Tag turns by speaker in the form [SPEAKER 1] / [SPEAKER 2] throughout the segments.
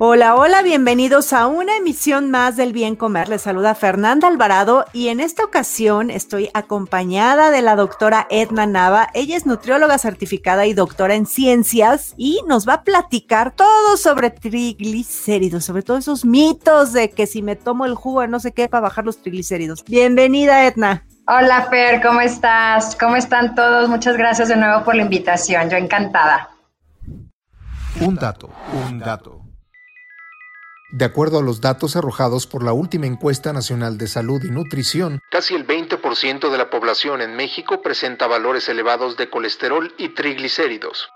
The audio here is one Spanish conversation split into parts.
[SPEAKER 1] Hola, hola, bienvenidos a una emisión más del Bien Comer. Les saluda Fernanda Alvarado y en esta ocasión estoy acompañada de la doctora Edna Nava. Ella es nutrióloga certificada y doctora en ciencias y nos va a platicar todo sobre triglicéridos, sobre todos esos mitos de que si me tomo el jugo de no sé qué para bajar los triglicéridos. Bienvenida, Edna.
[SPEAKER 2] Hola, Fer, ¿cómo estás? ¿Cómo están todos? Muchas gracias de nuevo por la invitación. Yo encantada.
[SPEAKER 3] Un dato, un dato. De acuerdo a los datos arrojados por la última encuesta nacional de salud y nutrición, casi el 20% de la población en México presenta valores elevados de colesterol y triglicéridos.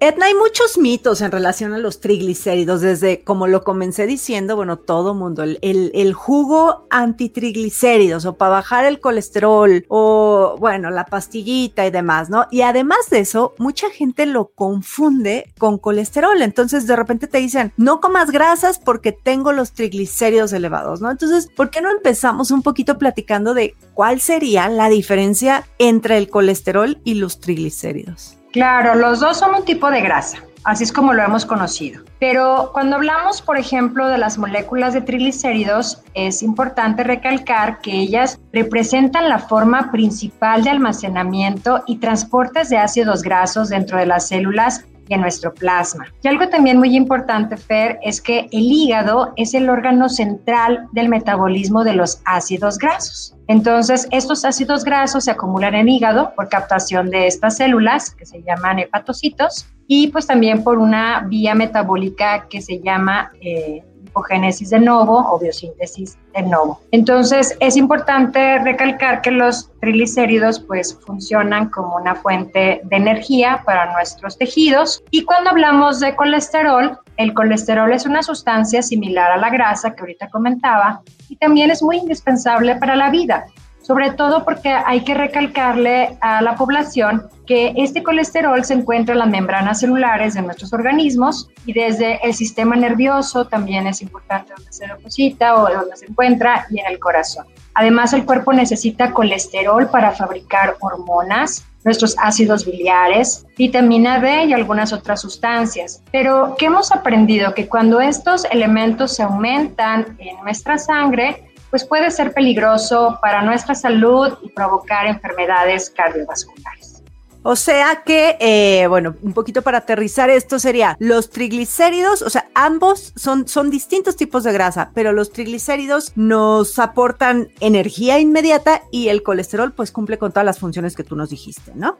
[SPEAKER 1] Edna, hay muchos mitos en relación a los triglicéridos, desde como lo comencé diciendo, bueno, todo mundo, el, el, el jugo antitriglicéridos o para bajar el colesterol o, bueno, la pastillita y demás, ¿no? Y además de eso, mucha gente lo confunde con colesterol, entonces de repente te dicen, no comas grasas porque tengo los triglicéridos elevados, ¿no? Entonces, ¿por qué no empezamos un poquito platicando de cuál sería la diferencia entre el colesterol y los triglicéridos?
[SPEAKER 2] Claro, los dos son un tipo de grasa, así es como lo hemos conocido. Pero cuando hablamos, por ejemplo, de las moléculas de triglicéridos, es importante recalcar que ellas representan la forma principal de almacenamiento y transportes de ácidos grasos dentro de las células y en nuestro plasma. Y algo también muy importante, Fer, es que el hígado es el órgano central del metabolismo de los ácidos grasos. Entonces, estos ácidos grasos se acumulan en hígado por captación de estas células que se llaman hepatocitos y pues también por una vía metabólica que se llama eh, lipogénesis de novo o biosíntesis de novo. Entonces, es importante recalcar que los triglicéridos pues funcionan como una fuente de energía para nuestros tejidos y cuando hablamos de colesterol, el colesterol es una sustancia similar a la grasa que ahorita comentaba y también es muy indispensable para la vida sobre todo porque hay que recalcarle a la población que este colesterol se encuentra en las membranas celulares de nuestros organismos y desde el sistema nervioso también es importante donde se deposita o donde se encuentra y en el corazón. Además, el cuerpo necesita colesterol para fabricar hormonas, nuestros ácidos biliares, vitamina D y algunas otras sustancias. Pero, ¿qué hemos aprendido? Que cuando estos elementos se aumentan en nuestra sangre, pues puede ser peligroso para nuestra salud y provocar enfermedades cardiovasculares.
[SPEAKER 1] O sea que, eh, bueno, un poquito para aterrizar esto sería los triglicéridos, o sea, ambos son, son distintos tipos de grasa, pero los triglicéridos nos aportan energía inmediata y el colesterol pues cumple con todas las funciones que tú nos dijiste, ¿no?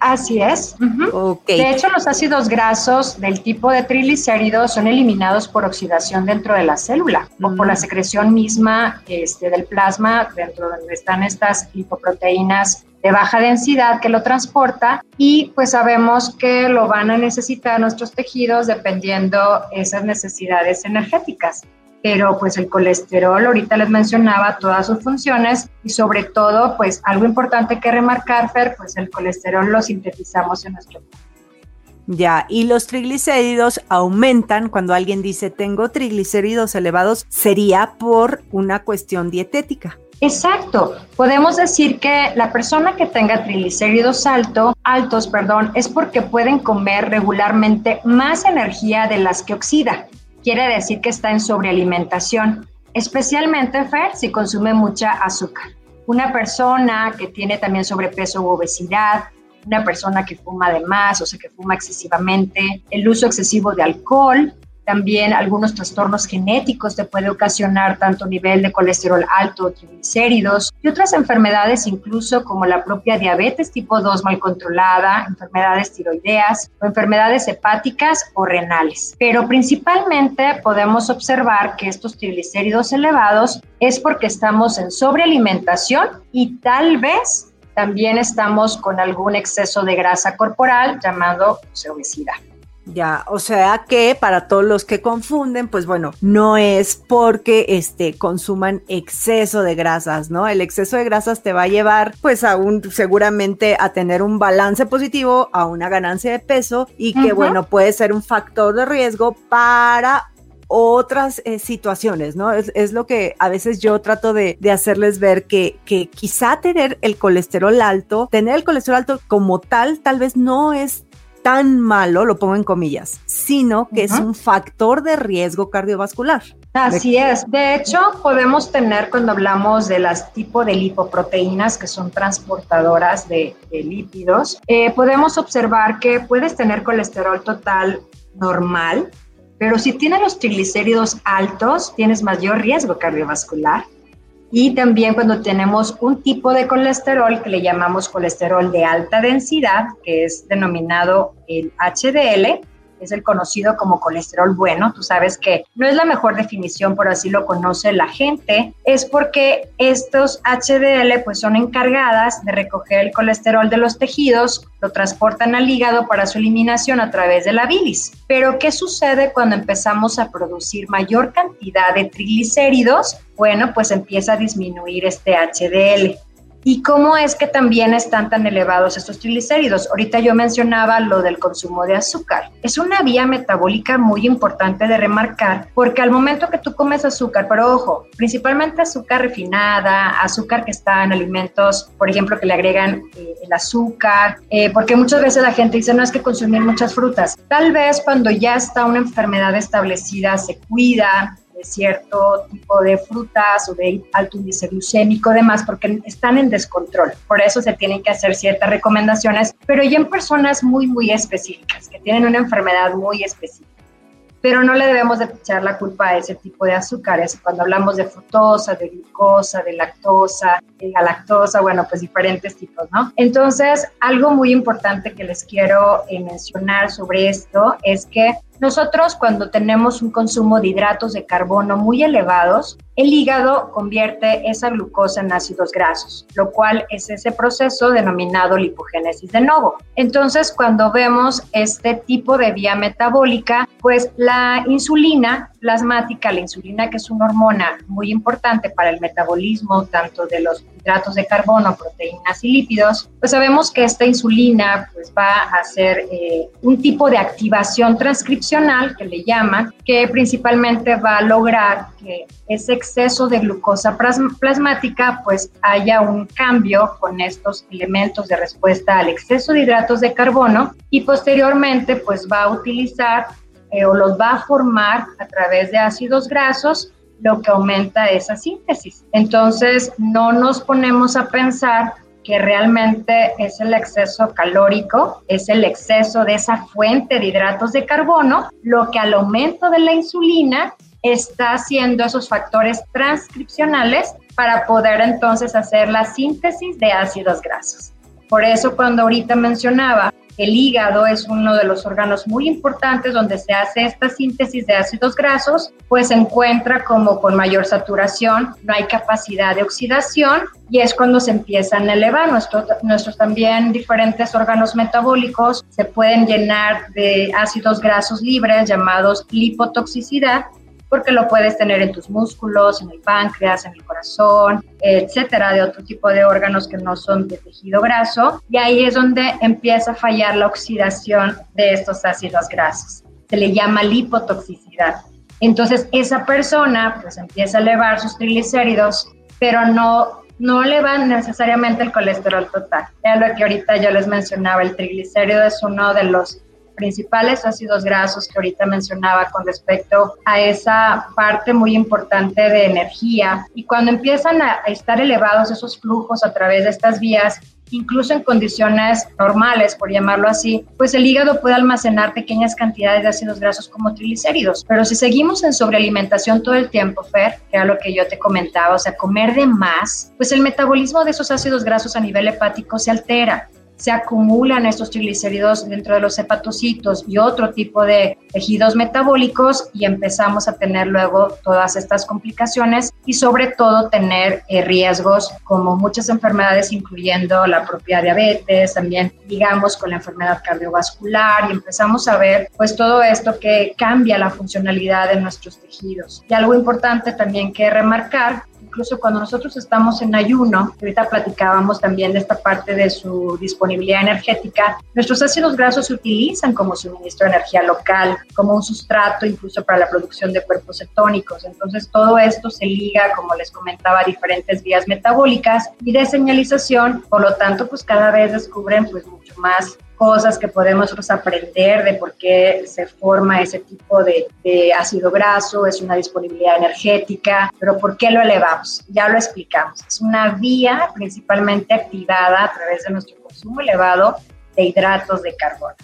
[SPEAKER 2] Así es. De hecho, los ácidos grasos del tipo de triglicéridos son eliminados por oxidación dentro de la célula o por la mm. secreción misma este, del plasma, dentro donde están estas lipoproteínas de baja densidad que lo transporta y pues sabemos que lo van a necesitar nuestros tejidos dependiendo esas necesidades energéticas pero pues el colesterol, ahorita les mencionaba todas sus funciones y sobre todo, pues algo importante que remarcar, Fer, pues el colesterol lo sintetizamos en nuestro cuerpo.
[SPEAKER 1] Ya, y los triglicéridos aumentan cuando alguien dice tengo triglicéridos elevados, sería por una cuestión dietética.
[SPEAKER 2] Exacto. Podemos decir que la persona que tenga triglicéridos alto, altos, perdón, es porque pueden comer regularmente más energía de las que oxida quiere decir que está en sobrealimentación, especialmente Fer si consume mucha azúcar. Una persona que tiene también sobrepeso u obesidad, una persona que fuma de más, o sea, que fuma excesivamente, el uso excesivo de alcohol, también algunos trastornos genéticos te puede ocasionar tanto nivel de colesterol alto triglicéridos y otras enfermedades incluso como la propia diabetes tipo 2 mal controlada, enfermedades tiroideas o enfermedades hepáticas o renales. Pero principalmente podemos observar que estos triglicéridos elevados es porque estamos en sobrealimentación y tal vez también estamos con algún exceso de grasa corporal llamado obesidad.
[SPEAKER 1] Ya, o sea que para todos los que confunden, pues bueno, no es porque este consuman exceso de grasas, ¿no? El exceso de grasas te va a llevar pues a un seguramente a tener un balance positivo, a una ganancia de peso y que bueno, puede ser un factor de riesgo para otras eh, situaciones, ¿no? Es, lo que a veces yo trato de, de hacerles ver que, que, quizá tener el colesterol alto, tener el colesterol alto como tal, tal vez no es tan malo, lo pongo en comillas, sino que es un factor de riesgo cardiovascular.
[SPEAKER 2] Así es. De hecho, podemos tener cuando hablamos de las tipos de lipoproteínas que son transportadoras de, lípidos, eh, podemos observar que puedes tener colesterol total normal, pero si tienes los triglicéridos altos, tienes mayor riesgo cardiovascular. Y también cuando tenemos un tipo de colesterol que le llamamos colesterol de alta densidad, que es denominado el HDL, es el conocido como colesterol bueno. Tú sabes que no es la mejor definición, por así lo conoce la gente, es porque estos HDL pues son encargadas de recoger el colesterol de los tejidos, lo transportan al hígado para su eliminación a través de la bilis. Pero ¿qué sucede cuando empezamos a producir mayor cantidad de triglicéridos? Bueno, pues empieza a disminuir este HDL. ¿Y cómo es que también están tan elevados estos triglicéridos? Ahorita yo mencionaba lo del consumo de azúcar. Es una vía metabólica muy importante de remarcar porque al momento que tú comes azúcar, pero ojo, principalmente azúcar refinada, azúcar que está en alimentos, por ejemplo, que le agregan eh, el azúcar, eh, porque muchas veces la gente dice, no es que consumir muchas frutas. Tal vez cuando ya está una enfermedad establecida se cuida, de cierto tipo de frutas o de alto índice glucémico, demás, porque están en descontrol. Por eso se tienen que hacer ciertas recomendaciones, pero ya en personas muy, muy específicas, que tienen una enfermedad muy específica pero no le debemos de echar la culpa a ese tipo de azúcares. Cuando hablamos de fructosa, de glucosa, de lactosa, de galactosa, bueno, pues diferentes tipos, ¿no? Entonces, algo muy importante que les quiero eh, mencionar sobre esto es que nosotros cuando tenemos un consumo de hidratos de carbono muy elevados, el hígado convierte esa glucosa en ácidos grasos, lo cual es ese proceso denominado lipogénesis de novo. Entonces, cuando vemos este tipo de vía metabólica, pues la insulina plasmática, la insulina que es una hormona muy importante para el metabolismo tanto de los hidratos de carbono, proteínas y lípidos, pues sabemos que esta insulina pues va a hacer eh, un tipo de activación transcripcional que le llaman, que principalmente va a lograr que ese exceso de glucosa plasmática pues haya un cambio con estos elementos de respuesta al exceso de hidratos de carbono y posteriormente pues va a utilizar eh, o los va a formar a través de ácidos grasos lo que aumenta esa síntesis. Entonces, no nos ponemos a pensar que realmente es el exceso calórico, es el exceso de esa fuente de hidratos de carbono, lo que al aumento de la insulina está haciendo esos factores transcripcionales para poder entonces hacer la síntesis de ácidos grasos. Por eso cuando ahorita mencionaba el hígado es uno de los órganos muy importantes donde se hace esta síntesis de ácidos grasos, pues se encuentra como con mayor saturación, no hay capacidad de oxidación y es cuando se empiezan a elevar. nuestros también diferentes órganos metabólicos se pueden llenar de ácidos grasos libres llamados lipotoxicidad porque lo puedes tener en tus músculos, en el páncreas, en el corazón, etcétera, de otro tipo de órganos que no son de tejido graso. Y ahí es donde empieza a fallar la oxidación de estos ácidos grasos. Se le llama lipotoxicidad. Entonces, esa persona pues empieza a elevar sus triglicéridos, pero no no elevan necesariamente el colesterol total. Ya lo que ahorita yo les mencionaba, el triglicérido es uno de los principales ácidos grasos que ahorita mencionaba con respecto a esa parte muy importante de energía. Y cuando empiezan a estar elevados esos flujos a través de estas vías, incluso en condiciones normales, por llamarlo así, pues el hígado puede almacenar pequeñas cantidades de ácidos grasos como triglicéridos. Pero si seguimos en sobrealimentación todo el tiempo, Fer, que era lo que yo te comentaba, o sea, comer de más, pues el metabolismo de esos ácidos grasos a nivel hepático se altera se acumulan estos triglicéridos dentro de los hepatocitos y otro tipo de tejidos metabólicos y empezamos a tener luego todas estas complicaciones y sobre todo tener eh, riesgos como muchas enfermedades incluyendo la propia diabetes, también digamos con la enfermedad cardiovascular y empezamos a ver pues todo esto que cambia la funcionalidad de nuestros tejidos. Y algo importante también que remarcar incluso cuando nosotros estamos en ayuno, ahorita platicábamos también de esta parte de su disponibilidad energética, nuestros ácidos grasos se utilizan como suministro de energía local, como un sustrato incluso para la producción de cuerpos cetónicos. Entonces todo esto se liga, como les comentaba, a diferentes vías metabólicas y de señalización, por lo tanto, pues cada vez descubren pues mucho más cosas que podemos aprender de por qué se forma ese tipo de, ácido graso, es una disponibilidad energética, pero por qué lo elevamos. Ya lo explicamos. Es una vía principalmente activada a través de nuestro consumo elevado de hidratos de carbono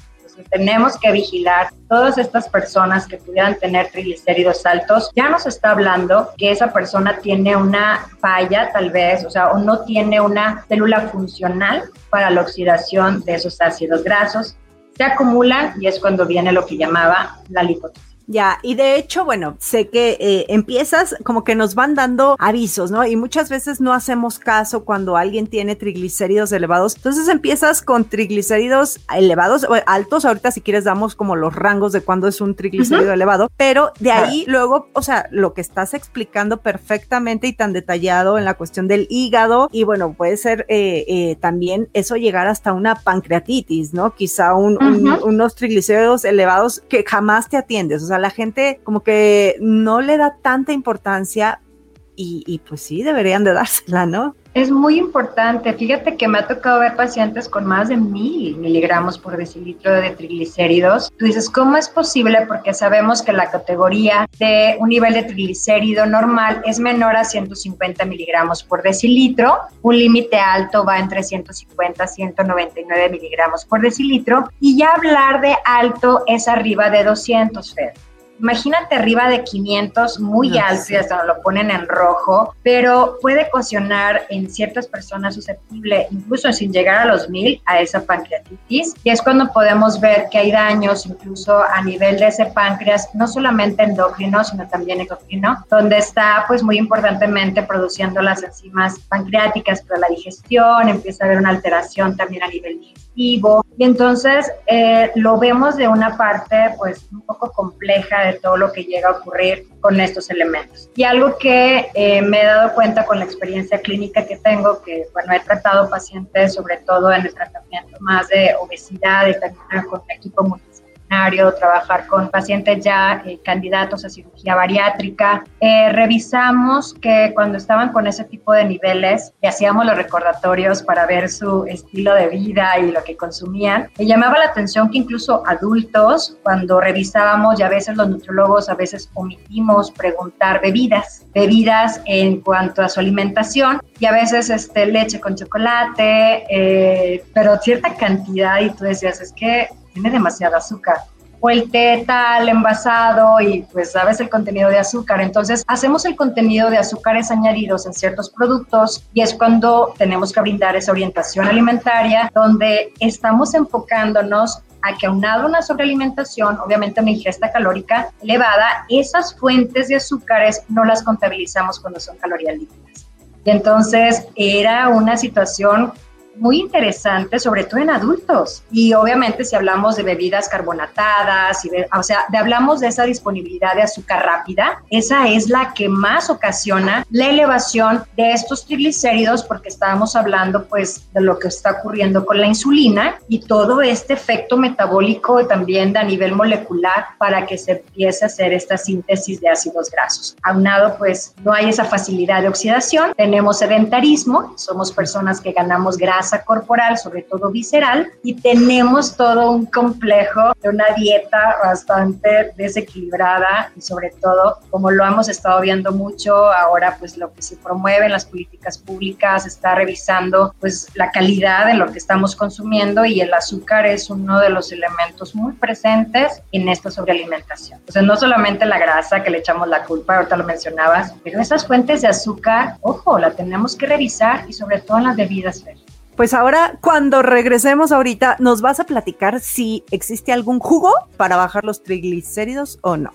[SPEAKER 2] tenemos que vigilar todas estas personas que pudieran tener triglicéridos altos. Ya nos está hablando que esa persona tiene una falla tal vez, o sea, o no tiene una célula funcional para la oxidación de esos ácidos grasos. Se acumulan y es cuando viene lo que llamaba la lipotoxina.
[SPEAKER 1] Ya, y de hecho, bueno, sé que eh, empiezas como que nos van dando avisos, ¿no? Y muchas veces no hacemos caso cuando alguien tiene triglicéridos elevados. Entonces empiezas con triglicéridos elevados, o altos. Ahorita si quieres damos como los rangos de cuándo es un triglicérido elevado, pero de ahí luego, o sea, lo que estás explicando perfectamente y tan detallado en la cuestión del hígado y bueno, puede ser eh, eh, también eso llegar hasta una pancreatitis, ¿no? Quizá unos triglicéridos elevados que jamás te atiendes. O sea, la gente como que no le da tanta importancia y, y pues sí, deberían de dársela, ¿no?
[SPEAKER 2] Es muy importante. Fíjate que me ha tocado ver pacientes con más de mil miligramos por decilitro de triglicéridos. Tú dices, ¿cómo es posible? Porque sabemos que la categoría de un nivel de triglicérido normal es menor a 150 miligramos por decilitro. Un límite alto va entre 150 a 199 miligramos por decilitro. Y ya hablar de alto es arriba de 200, Fed. Imagínate arriba de 500, muy alto, y hasta lo ponen en rojo, pero puede ocasionar en ciertas personas susceptible, incluso sin llegar a los mil, a esa pancreatitis. Y es cuando podemos ver que hay daños incluso a nivel de ese páncreas, no solamente endocrino, sino también endocrino, donde está pues muy importantemente produciendo las enzimas pancreáticas para la digestión, empieza a haber una alteración también a nivel digestivo. Y entonces eh, lo vemos de una parte pues un poco compleja de todo lo que llega a ocurrir con estos elementos. Y algo que eh, me he dado cuenta con la experiencia clínica que tengo, que bueno, he tratado pacientes sobre todo en el tratamiento más de obesidad y también con equipo multidisciplinario trabajar con pacientes ya eh, candidatos a cirugía bariátrica. Eh, revisamos que cuando estaban con ese tipo de niveles, le hacíamos los recordatorios para ver su estilo de vida y lo que consumían. Me llamaba la atención que incluso adultos, cuando revisábamos, y a veces los nutriólogos a veces omitimos preguntar bebidas, bebidas en cuanto a su alimentación, y a veces este, leche con chocolate, eh, pero cierta cantidad, y tú decías, es que tiene demasiado azúcar o el té tal envasado y pues sabes el contenido de azúcar. Entonces hacemos el contenido de azúcares añadidos en ciertos productos y es cuando tenemos que brindar esa orientación alimentaria donde estamos enfocándonos a que aunado una sobrealimentación, obviamente una ingesta calórica elevada, esas fuentes de azúcares no las contabilizamos cuando son calorías líquidas. Y entonces era una situación muy interesante, sobre todo en adultos. Y obviamente si hablamos de bebidas carbonatadas, y o sea, de, hablamos de esa disponibilidad de azúcar rápida, esa es la que más ocasiona la elevación de estos triglicéridos porque estábamos hablando pues de lo que está ocurriendo con la insulina y todo este efecto metabólico también a nivel molecular para que se empiece a hacer esta síntesis de ácidos grasos. Aunado pues no hay esa facilidad de oxidación, tenemos sedentarismo, somos personas que ganamos grasa grasa corporal, sobre todo visceral, y tenemos todo un complejo de una dieta bastante desequilibrada y sobre todo, como lo hemos estado viendo mucho, ahora pues lo que se promueve en las políticas públicas está revisando pues la calidad de lo que estamos consumiendo y el azúcar es uno de los elementos muy presentes en esta sobrealimentación. Entonces, no solamente la grasa que le echamos la culpa, ahorita lo mencionabas, pero esas fuentes de azúcar, ojo, la tenemos que revisar y sobre todo en las bebidas
[SPEAKER 1] Pues ahora, cuando regresemos ahorita, nos vas a platicar si existe algún jugo para bajar los triglicéridos o no.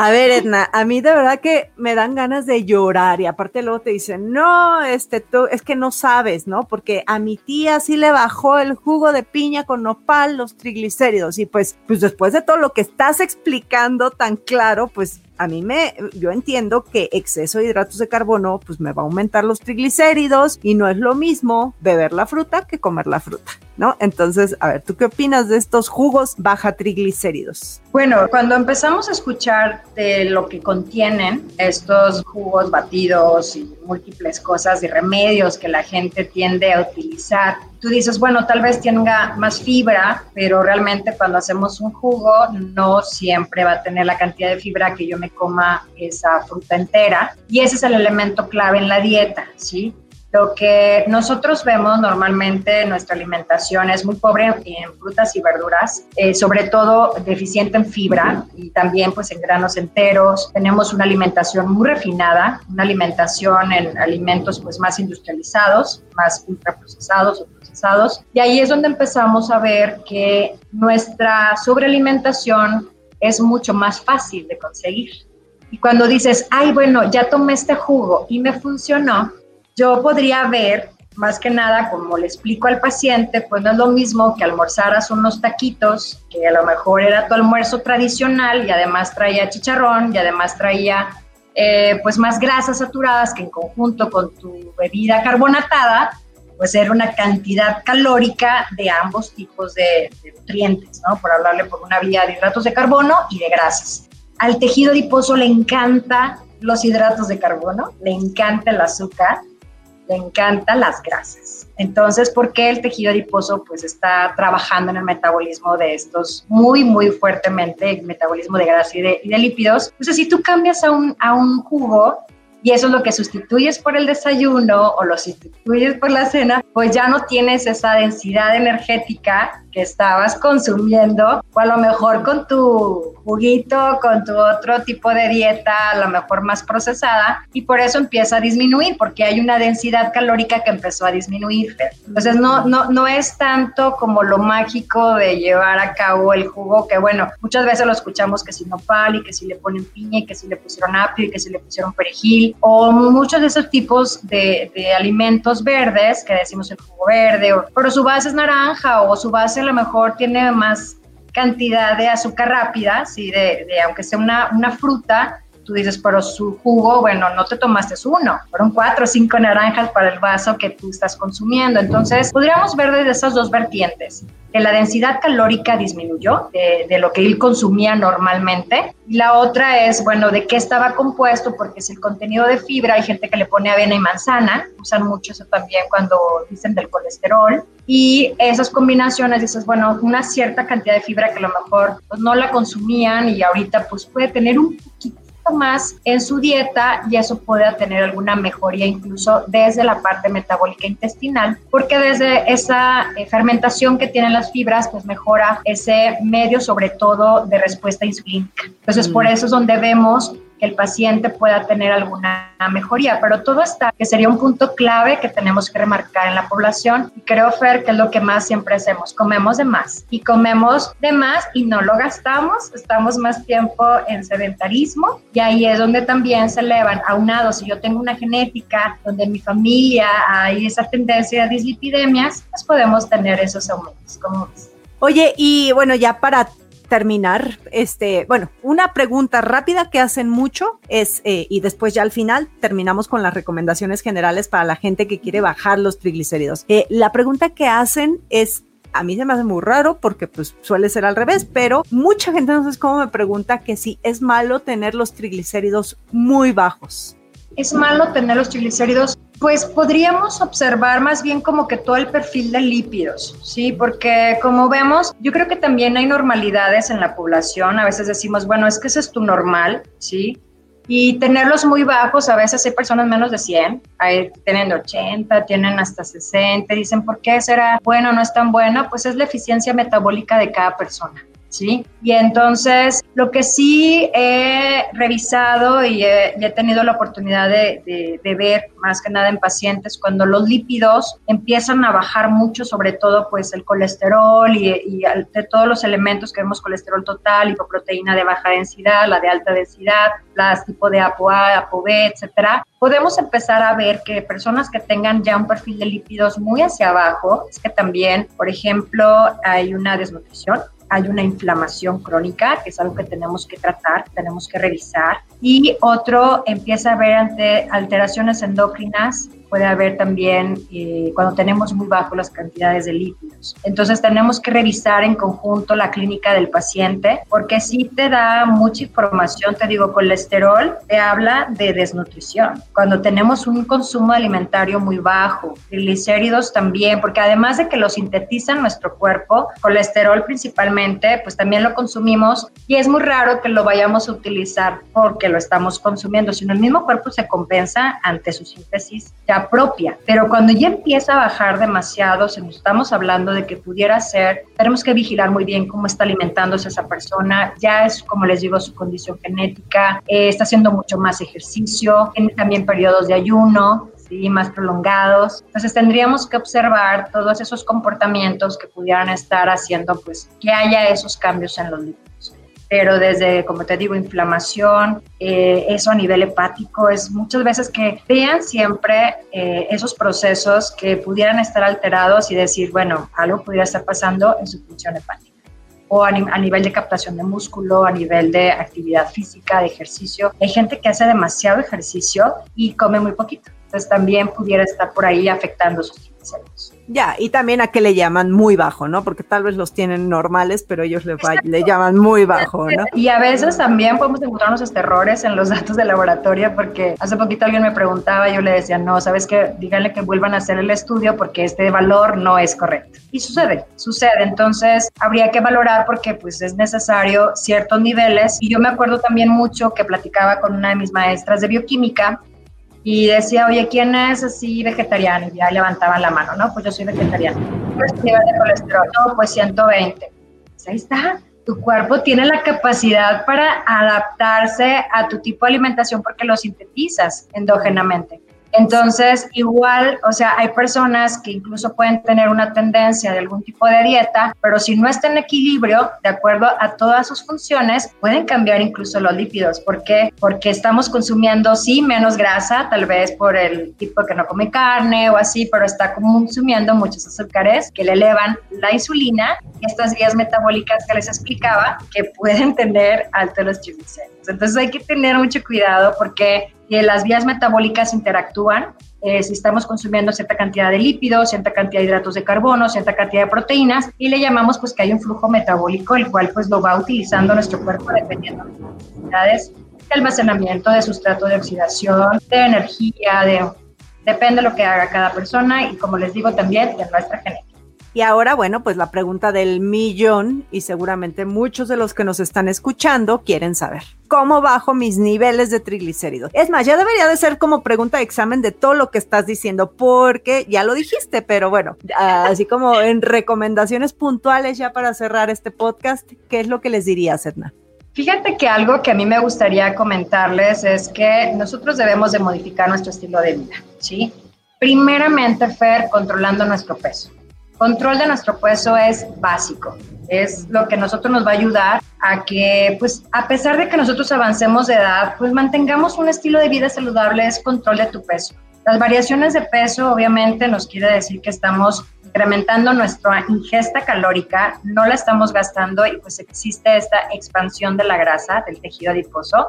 [SPEAKER 1] A ver, Edna, a mí de verdad que me dan ganas de llorar y aparte luego te dicen, no, este, tú, es que no sabes, ¿no? Porque a mi tía sí le bajó el jugo de piña con nopal los triglicéridos y pues, pues después de todo lo que estás explicando tan claro, pues a mí me, yo entiendo que exceso de hidratos de carbono, pues me va a aumentar los triglicéridos y no es lo mismo beber la fruta que comer la fruta, ¿no? Entonces, a ver, ¿tú qué opinas de estos jugos baja triglicéridos?
[SPEAKER 2] Bueno, cuando empezamos a escuchar de lo que contienen estos jugos batidos y múltiples cosas y remedios que la gente tiende a utilizar, tú dices, bueno, tal vez tenga más fibra, pero realmente cuando hacemos un jugo no siempre va a tener la cantidad de fibra que yo me coma esa fruta entera. Y ese es el elemento clave en la dieta, ¿sí? Lo que nosotros vemos normalmente en nuestra alimentación es muy pobre en frutas y verduras, eh, sobre todo deficiente en fibra y también pues en granos enteros. Tenemos una alimentación muy refinada, una alimentación en alimentos pues más industrializados, más ultraprocesados o procesados. Y ahí es donde empezamos a ver que nuestra sobrealimentación es mucho más fácil de conseguir. Y cuando dices, ay, bueno, ya tomé este jugo y me funcionó, yo podría ver, más que nada, como le explico al paciente, pues no es lo mismo que almorzaras unos taquitos, que a lo mejor era tu almuerzo tradicional y además traía chicharrón y además traía eh, pues más grasas saturadas que en conjunto con tu bebida carbonatada, pues era una cantidad calórica de ambos tipos de, de, nutrientes, ¿no? Por hablarle por una vía de hidratos de carbono y de grasas. Al tejido adiposo le encanta los hidratos de carbono, le encanta el azúcar, le encantan las grasas. Entonces, ¿por qué el tejido adiposo pues está trabajando en el metabolismo de estos muy, muy fuertemente, el metabolismo de grasa y de, y de lípidos? Pues si tú cambias a un, a un jugo y eso es lo que sustituyes por el desayuno o lo sustituyes por la cena, pues ya no tienes esa densidad energética que estabas consumiendo, o a lo mejor con tu juguito, con tu otro tipo de dieta, a lo mejor más procesada, y por eso empieza a disminuir, porque hay una densidad calórica que empezó a disminuir. Entonces no, no, no es tanto como lo mágico de llevar a cabo el jugo, que bueno, muchas veces lo escuchamos que si no pal y que si le ponen piña y que si le pusieron apio y que si le pusieron perejil, o muchos de esos tipos de, de alimentos verdes, que decimos el jugo verde, o, pero su base es naranja o su base a lo mejor tiene más cantidad de azúcar rápida, ¿sí? de, de aunque sea una, una fruta, tú dices, pero su jugo, bueno, no te tomaste uno, fueron cuatro o cinco naranjas para el vaso que tú estás consumiendo. Entonces, podríamos ver desde esas dos vertientes, que la densidad calórica disminuyó de, de, lo que él consumía normalmente. Y la otra es, bueno, de qué estaba compuesto, porque es el contenido de fibra, hay gente que le pone avena y manzana, usan mucho eso también cuando dicen del colesterol. Y esas combinaciones, dices, bueno, una cierta cantidad de fibra que a lo mejor pues, no la consumían y ahorita pues puede tener un poquito más en su dieta y eso puede tener alguna mejoría incluso desde la parte metabólica intestinal, porque desde esa eh, fermentación que tienen las fibras, pues mejora ese medio sobre todo de respuesta insulínica. Entonces, mm. por eso es donde vemos que el paciente pueda tener alguna mejoría, pero todo está, que sería un punto clave que tenemos que remarcar en la población. Y creo, Fer, que es lo que más siempre hacemos, comemos de más. Y comemos de más y no lo gastamos, estamos más tiempo en sedentarismo. Y ahí es donde también se elevan, aunado, si yo tengo una genética donde en mi familia hay esa tendencia a dislipidemias, pues podemos tener esos aumentos,
[SPEAKER 1] Oye, y bueno, ya para terminar, este, bueno, una pregunta rápida que hacen mucho es, eh, y después ya al final terminamos con las recomendaciones generales para la gente que quiere bajar los triglicéridos. Eh, la pregunta que hacen es, a mí se me hace muy raro porque pues suele ser al revés, pero mucha gente sé cómo me pregunta que si es malo tener los triglicéridos muy bajos.
[SPEAKER 2] es malo tener los triglicéridos? Pues podríamos observar más bien como que todo el perfil de lípidos, ¿sí? Porque como vemos, yo creo que también hay normalidades en la población. A veces decimos, bueno, es que ese es tu normal, ¿sí? Y tenerlos muy bajos, a veces hay personas menos de 100, hay, tienen 80, tienen hasta 60, dicen, ¿por qué será bueno no es tan bueno? Pues es la eficiencia metabólica de cada persona. ¿Sí? Y entonces, lo que sí he revisado y he, tenido la oportunidad de, ver, más que nada en pacientes, cuando los lípidos empiezan a bajar mucho, sobre todo pues el colesterol y, de todos los elementos que vemos, colesterol total, hipoproteína de baja densidad, la de alta densidad, las tipo de ApoA, ApoB, etcétera, podemos empezar a ver que personas que tengan ya un perfil de lípidos muy hacia abajo, es que también, por ejemplo, hay una desnutrición, hay una inflamación crónica, que es algo que tenemos que tratar, tenemos que revisar. Y otro empieza a haber alteraciones endócrinas puede haber también eh, cuando tenemos muy bajo las cantidades de lípidos. Entonces tenemos que revisar en conjunto la clínica del paciente porque si te da mucha información, te digo, colesterol te habla de desnutrición. Cuando tenemos un consumo alimentario muy bajo, triglicéridos también, porque además de que lo sintetiza nuestro cuerpo, colesterol principalmente, pues también lo consumimos y es muy raro que lo vayamos a utilizar porque lo estamos consumiendo, sino el mismo cuerpo se compensa ante su síntesis propia. Pero cuando ya empieza a bajar demasiado, si nos estamos hablando de que pudiera ser, tenemos que vigilar muy bien cómo está alimentándose esa persona. Ya es, como les digo, su condición genética, eh, está haciendo mucho más ejercicio, tiene también periodos de ayuno, ¿sí? más prolongados. Entonces tendríamos que observar todos esos comportamientos que pudieran estar haciendo pues que haya esos cambios en los lípidos pero desde, como te digo, inflamación, eh, eso a nivel hepático, es muchas veces que vean siempre eh, esos procesos que pudieran estar alterados y decir, bueno, algo pudiera estar pasando en su función hepática o a, nivel de captación de músculo, a nivel de actividad física, de ejercicio. Hay gente que hace demasiado ejercicio y come muy poquito. Entonces también pudiera estar por ahí afectando sus triglicéridos.
[SPEAKER 1] Ya, y también a qué le llaman muy bajo, ¿no? Porque tal vez los tienen normales, pero ellos le, le llaman muy bajo, ¿no?
[SPEAKER 2] Y a veces también podemos encontrarnos este errores en los datos de laboratorio, porque hace poquito alguien me preguntaba, yo le decía, no, ¿sabes qué? Díganle que vuelvan a hacer el estudio porque este valor no es correcto. Y sucede, sucede. Entonces, habría que valorar porque pues es necesario ciertos niveles. Y yo me acuerdo también mucho que platicaba con una de mis maestras de bioquímica y decía, oye, ¿quién es así vegetariano? Y ya levantaban la mano, ¿no? Pues yo soy vegetariano. ¿Cuál es nivel de colesterol? No, pues 120. Pues ahí está. Tu cuerpo tiene la capacidad para adaptarse a tu tipo de alimentación porque lo sintetizas endógenamente. Entonces, igual, o sea, hay personas que incluso pueden tener una tendencia de algún tipo de dieta, pero si no está en equilibrio, de acuerdo a todas sus funciones, pueden cambiar incluso los lípidos. ¿Por qué? Porque estamos consumiendo, sí, menos grasa, tal vez por el tipo que no come carne o así, pero está consumiendo muchos azúcares que le elevan la insulina y estas vías metabólicas que les explicaba que pueden tener altos los triglicéridos. Entonces hay que tener mucho cuidado porque que las vías metabólicas interactúan. Eh, si estamos consumiendo cierta cantidad de lípidos, cierta cantidad de hidratos de carbono, cierta cantidad de proteínas, y le llamamos pues que hay un flujo metabólico, el cual pues lo va utilizando nuestro cuerpo dependiendo de las necesidades de almacenamiento, de sustrato de oxidación, de energía, de, depende de lo que haga cada persona y como les digo también de nuestra genética.
[SPEAKER 1] Y ahora, bueno, pues la pregunta del millón y seguramente muchos de los que nos están escuchando quieren saber. ¿Cómo bajo mis niveles de triglicéridos? Es más, ya debería de ser como pregunta de examen de todo lo que estás diciendo, porque ya lo dijiste, pero bueno, así como en recomendaciones puntuales ya para cerrar este podcast, ¿qué es lo que les diría, Edna?
[SPEAKER 2] Fíjate que algo que a mí me gustaría comentarles es que nosotros debemos de modificar nuestro estilo de vida, ¿sí? Primeramente, Fer, controlando nuestro peso. Control de nuestro peso es básico, es lo que nosotros nos va a ayudar a que, pues, a pesar de que nosotros avancemos de edad, pues mantengamos un estilo de vida saludable, es control de tu peso. Las variaciones de peso obviamente nos quiere decir que estamos incrementando nuestra ingesta calórica, no la estamos gastando y pues existe esta expansión de la grasa del tejido adiposo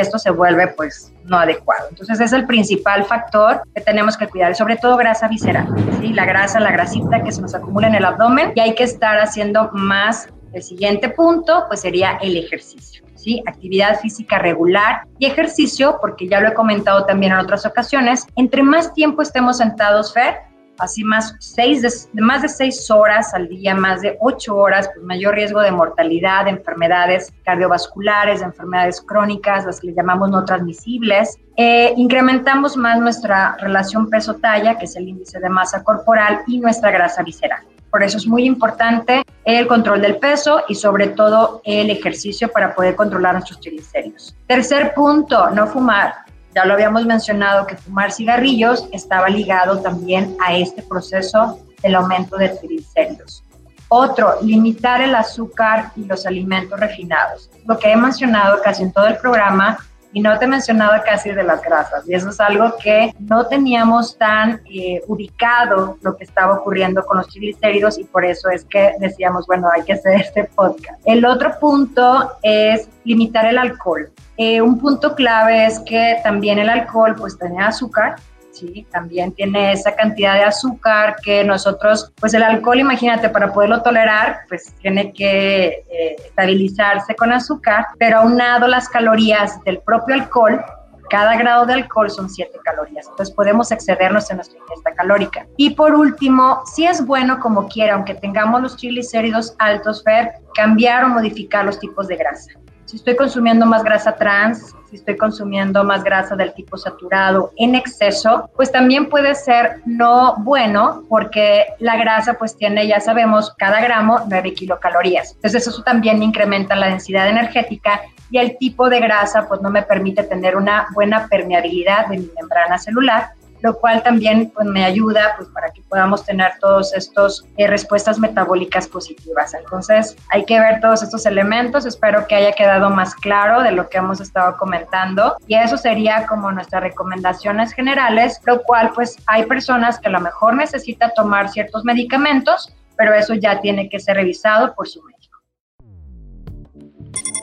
[SPEAKER 2] esto se vuelve pues no adecuado. Entonces es el principal factor que tenemos que cuidar, sobre todo grasa visceral, ¿sí? la grasa, la grasita que se nos acumula en el abdomen y hay que estar haciendo más. El siguiente punto pues sería el ejercicio. ¿sí? Actividad física regular y ejercicio, porque ya lo he comentado también en otras ocasiones, entre más tiempo estemos sentados, Fer, así más, seis de, más de seis horas al día, más de ocho horas, pues mayor riesgo de mortalidad, de enfermedades cardiovasculares, de enfermedades crónicas, las que le llamamos no transmisibles. Eh, incrementamos más nuestra relación peso-talla, que es el índice de masa corporal, y nuestra grasa visceral. Por eso es muy importante el control del peso y sobre todo el ejercicio para poder controlar nuestros triglicéridos. Tercer punto, no fumar. Ya lo habíamos mencionado que fumar cigarrillos estaba ligado también a este proceso del aumento de triglicéridos. Otro, limitar el azúcar y los alimentos refinados. Lo que he mencionado casi en todo el programa y no te he mencionado casi de las grasas. Y eso es algo que no teníamos tan eh, ubicado lo que estaba ocurriendo con los triglicéridos y por eso es que decíamos, bueno, hay que hacer este podcast. El otro punto es limitar el alcohol. Eh, un punto clave es que también el alcohol pues tiene azúcar, ¿sí? También tiene esa cantidad de azúcar que nosotros, pues el alcohol, imagínate, para poderlo tolerar, pues tiene que eh, estabilizarse con azúcar, pero aunado las calorías del propio alcohol, cada grado de alcohol son 7 calorías, entonces podemos excedernos en nuestra ingesta calórica. Y por último, si es bueno como quiera, aunque tengamos los triglicéridos altos, ver, cambiar o modificar los tipos de grasa si estoy consumiendo más grasa trans, si estoy consumiendo más grasa del tipo saturado en exceso, pues también puede ser no bueno porque la grasa pues tiene, ya sabemos, cada gramo 9 kilocalorías. Entonces eso también incrementa la densidad energética y el tipo de grasa pues no me permite tener una buena permeabilidad de mi membrana celular lo cual también pues, me ayuda pues, para que podamos tener todos estos eh, respuestas metabólicas positivas. Entonces hay que ver todos estos elementos, espero que haya quedado más claro de lo que hemos estado comentando y eso sería como nuestras recomendaciones generales, lo cual pues hay personas que a lo mejor necesita tomar ciertos medicamentos, pero eso ya tiene que ser revisado por su médico.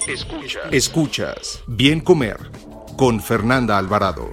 [SPEAKER 4] Escuchas. Escuchas. Bien comer con Fernanda Alvarado.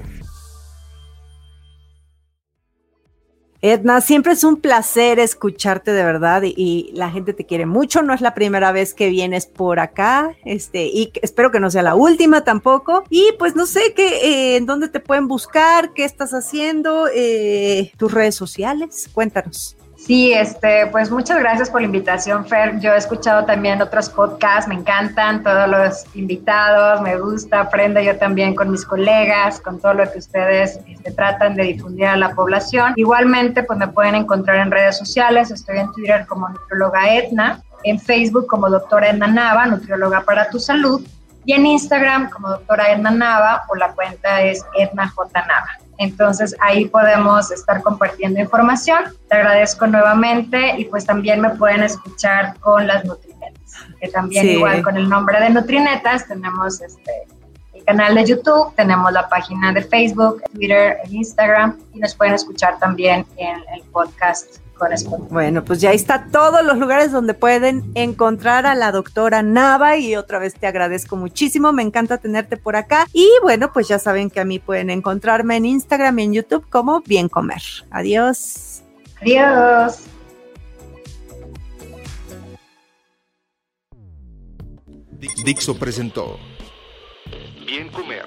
[SPEAKER 1] Edna, siempre es un placer escucharte de verdad y, la gente te quiere mucho. No es la primera vez que vienes por acá, este, y espero que no sea la última tampoco. Y pues no sé qué, eh, en dónde te pueden buscar, qué estás haciendo, eh, tus redes sociales. Cuéntanos.
[SPEAKER 2] Sí, este, pues muchas gracias por la invitación, Fer. Yo he escuchado también otros podcasts, me encantan todos los invitados, me gusta, aprendo yo también con mis colegas, con todo lo que ustedes este, tratan de difundir a la población. Igualmente, pues me pueden encontrar en redes sociales, estoy en Twitter como nutrióloga Etna, en Facebook como doctora Edna Nava, nutrióloga para tu salud, y en Instagram como doctora Edna Nava o la cuenta es Edna J. Nava. Entonces ahí podemos estar compartiendo información. Te agradezco nuevamente y pues también me pueden escuchar con las Nutrinetas, que también igual con el nombre de Nutrinetas tenemos este el canal de YouTube, tenemos la página de Facebook, Twitter, Instagram y nos pueden escuchar también en el podcast
[SPEAKER 1] bueno, pues ya está todos los lugares donde pueden encontrar a la doctora Nava y otra vez te agradezco muchísimo, me encanta tenerte por acá y bueno, pues ya saben que a mí pueden encontrarme en Instagram y en YouTube como Bien Comer. Adiós.
[SPEAKER 2] Adiós.
[SPEAKER 4] Dixo presentó Bien Comer